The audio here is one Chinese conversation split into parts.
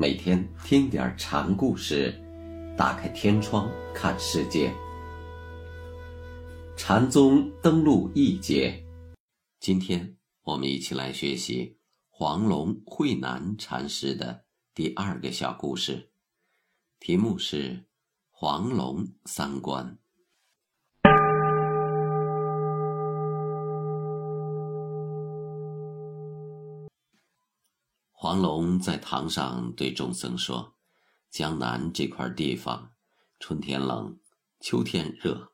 每天听点禅故事，打开天窗看世界。禅宗登陆一节，今天我们一起来学习黄龙慧南禅师的第二个小故事，题目是“黄龙三观”。黄龙在堂上对众僧说：“江南这块地方，春天冷，秋天热。”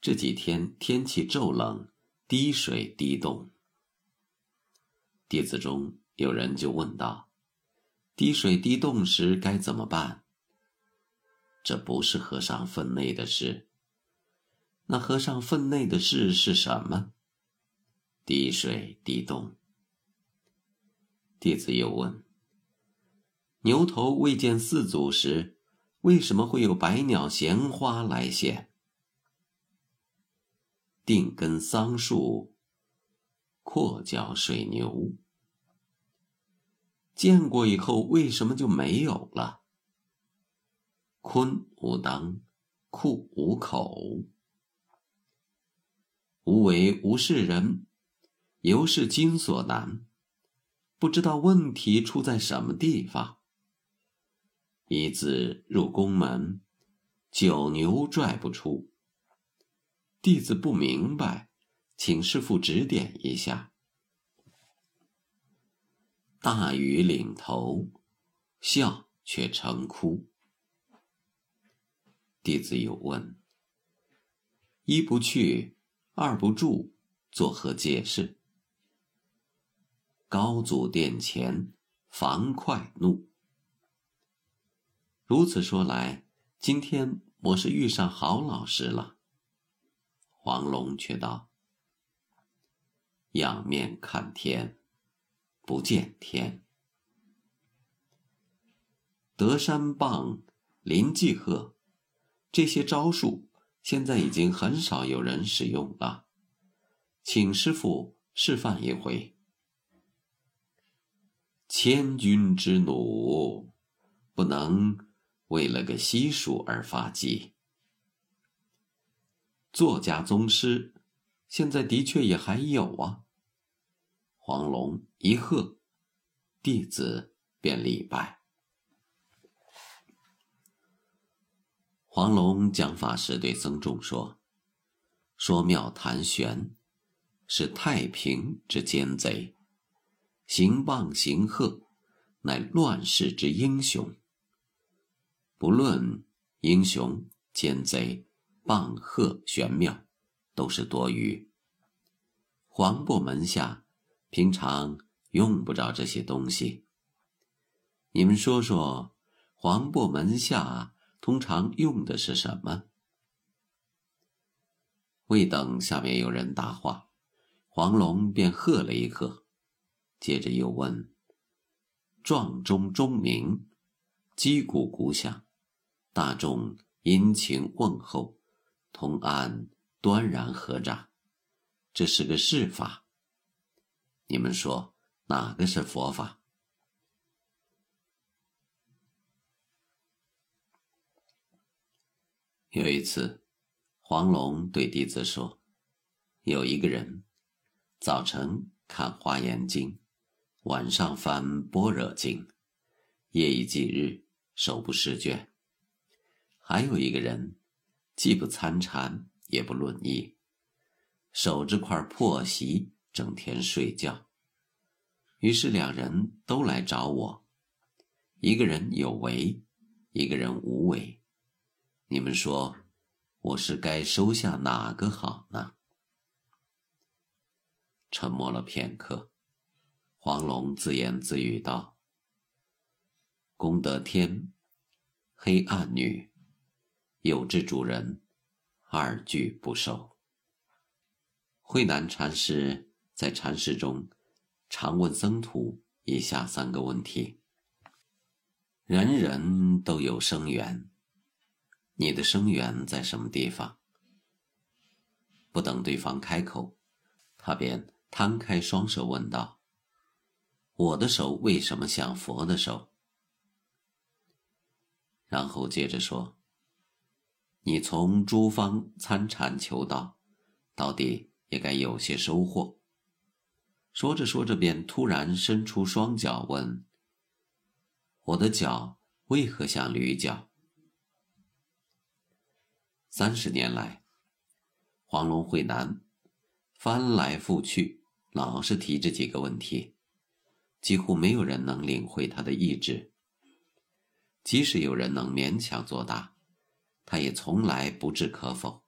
这几天天气骤冷，滴水滴冻。弟子中有人就问道：“滴水滴冻时该怎么办？”这不是和尚分内的事。那和尚分内的事是什么？滴水滴冻。弟子又问：“牛头未见四祖时，为什么会有百鸟衔花来现？”定根桑树，阔脚水牛。见过以后，为什么就没有了？坤无当，库无口，无为无是人，犹是经所难。不知道问题出在什么地方。一字入宫门，九牛拽不出。弟子不明白，请师傅指点一下。大雨领头，笑却成哭。弟子有问：一不去，二不住，作何解释？高祖殿前，防快怒。如此说来，今天我是遇上好老师了。黄龙却道：“仰面看天，不见天。德山棒、林济鹤，这些招数现在已经很少有人使用了，请师傅示范一回。千军之弩，不能为了个西蜀而发迹。”作家宗师，现在的确也还有啊。黄龙一喝，弟子便礼拜。黄龙讲法时对僧众说：“说妙谈玄，是太平之奸贼；行棒行鹤，乃乱世之英雄。不论英雄奸贼。”棒鹤玄妙，都是多余。黄渤门下平常用不着这些东西。你们说说，黄渤门下通常用的是什么？未等下面有人答话，黄龙便喝了一喝，接着又问：“撞钟钟鸣，击鼓鼓响，大众殷勤问候。”同安端然合掌，这是个事法。你们说哪个是佛法？有一次，黄龙对弟子说：“有一个人，早晨看《华严经》，晚上翻《般若经》，夜以继日，手不释卷。还有一个人。”既不参禅，也不论义，守着块破席，整天睡觉。于是两人都来找我，一个人有为，一个人无为。你们说，我是该收下哪个好呢？沉默了片刻，黄龙自言自语道：“功德天，黑暗女。”有志主人，二句不受。慧南禅师在禅室中常问僧徒以下三个问题：人人都有生源，你的生源在什么地方？不等对方开口，他便摊开双手问道：“我的手为什么像佛的手？”然后接着说：“你从诸方参禅求道，到底也该有些收获。”说着说着，便突然伸出双脚问：“我的脚为何像驴脚？”三十年来，黄龙会南翻来覆去，老是提这几个问题，几乎没有人能领会他的意志。即使有人能勉强作答，他也从来不置可否。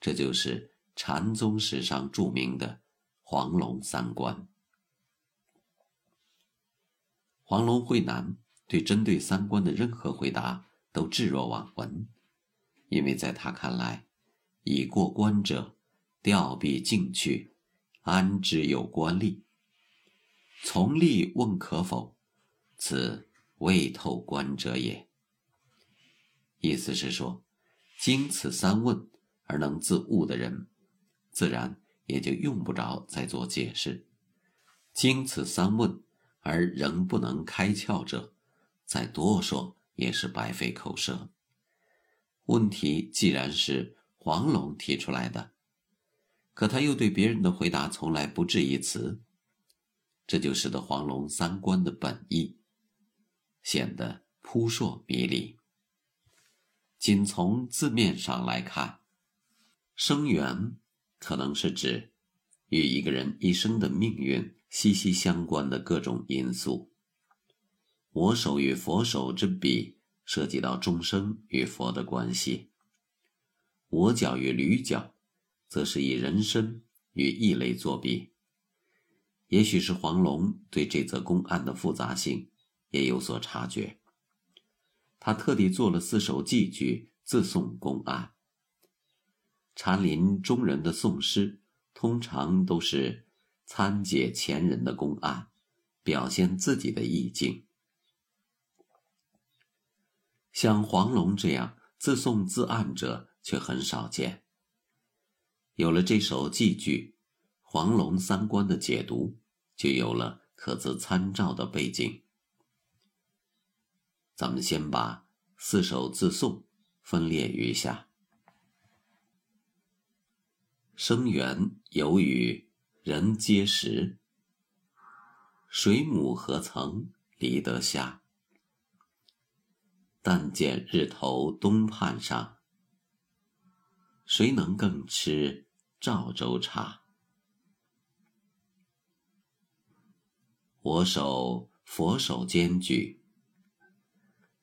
这就是禅宗史上著名的黄龙三观。黄龙慧南对针对三观的任何回答都置若罔闻，因为在他看来，已过关者，调必进去，安知有官吏？从吏问可否？此。未透观者也。意思是说，经此三问而能自悟的人，自然也就用不着再做解释；经此三问而仍不能开窍者，再多说也是白费口舌。问题既然是黄龙提出来的，可他又对别人的回答从来不置一词，这就使得黄龙三观的本意。显得扑朔迷离。仅从字面上来看，生缘可能是指与一个人一生的命运息息相关的各种因素。我手与佛手之比，涉及到众生与佛的关系；我脚与驴脚，则是以人身与异类作比。也许是黄龙对这则公案的复杂性。也有所察觉，他特地做了四首寄句自送公案。禅林中人的诵诗，通常都是参解前人的公案，表现自己的意境。像黄龙这样自诵自案者却很少见。有了这首寄句，黄龙三观的解读就有了可资参照的背景。咱们先把四首自诵分列于下。生源有语人皆识，水母何曾离得下？但见日头东畔上，谁能更吃赵州茶？我手佛手兼具。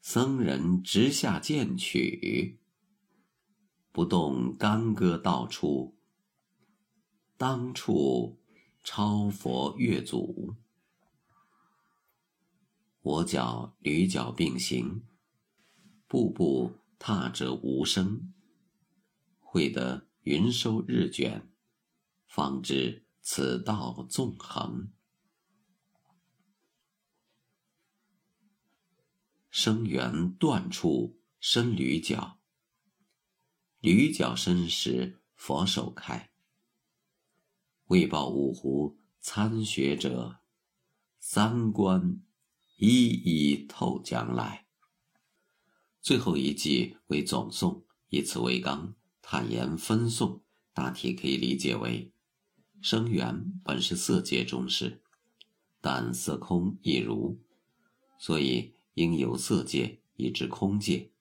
僧人直下剑取，不动干戈道出。当处超佛越祖，我脚驴脚并行，步步踏着无声。会得云收日卷，方知此道纵横。生源断处生驴角，驴角生时佛手开。为报五湖参学者，三观一一透将来。最后一句为总颂，以此为纲，坦言分颂，大体可以理解为：生源本是色界中事，但色空亦如，所以。应有色界以至空界，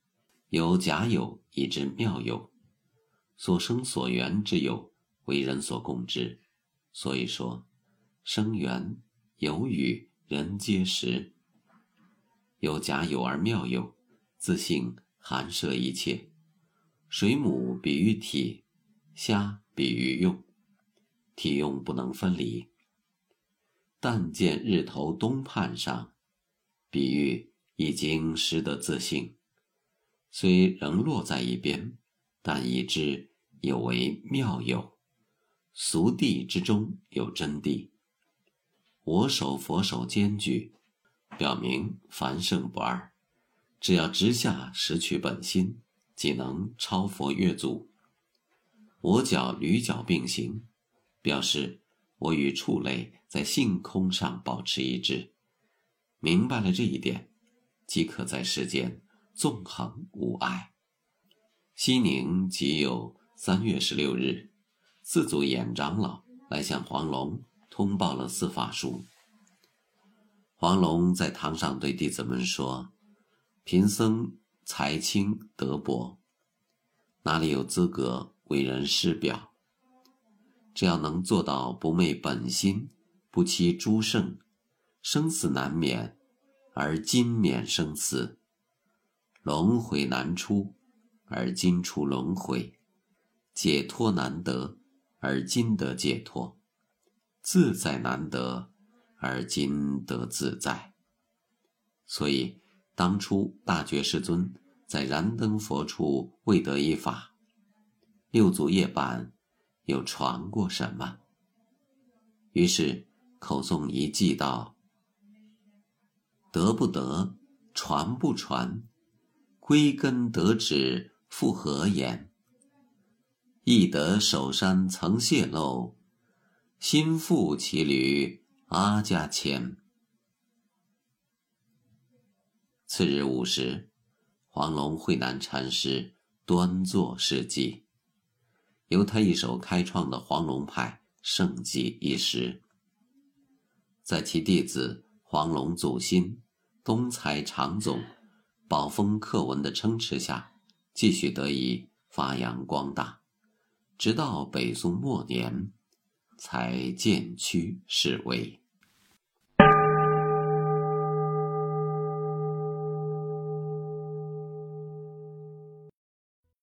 有假有以至妙有，所生所缘之有为人所共知。所以说，生缘有与人皆识，有假有而妙有，自性含摄一切。水母比喻体，虾比喻用，体用不能分离。但见日头东畔上，比喻。已经识得自性，虽仍落在一边，但已知有为妙有，俗谛之中有真谛。我手佛手兼具，表明凡圣不二。只要直下识取本心，即能超佛越祖。我脚驴脚并行，表示我与畜类在性空上保持一致。明白了这一点。即可在世间纵横无碍。西宁即有三月十六日，四祖衍长老来向黄龙通报了四法书。黄龙在堂上对弟子们说：“贫僧才清德薄，哪里有资格为人师表？只要能做到不昧本心，不欺诸圣，生死难免，而今免生死；轮回难出。”而今出轮回，解脱难得；而今得解脱，自在难得；而今得自在。所以，当初大觉世尊在燃灯佛处未得一法，六祖夜半又传过什么？于是口诵一记道：“得不得，传不传，归根得止。”复何言？易得守山曾泄露，心腹骑驴阿家牵。次日午时，黄龙慧南禅师端坐示寂，由他一手开创的黄龙派盛极一时，在其弟子黄龙祖心、东财常总、宝丰课文的撑持下。继续得以发扬光大，直到北宋末年，才渐趋式微。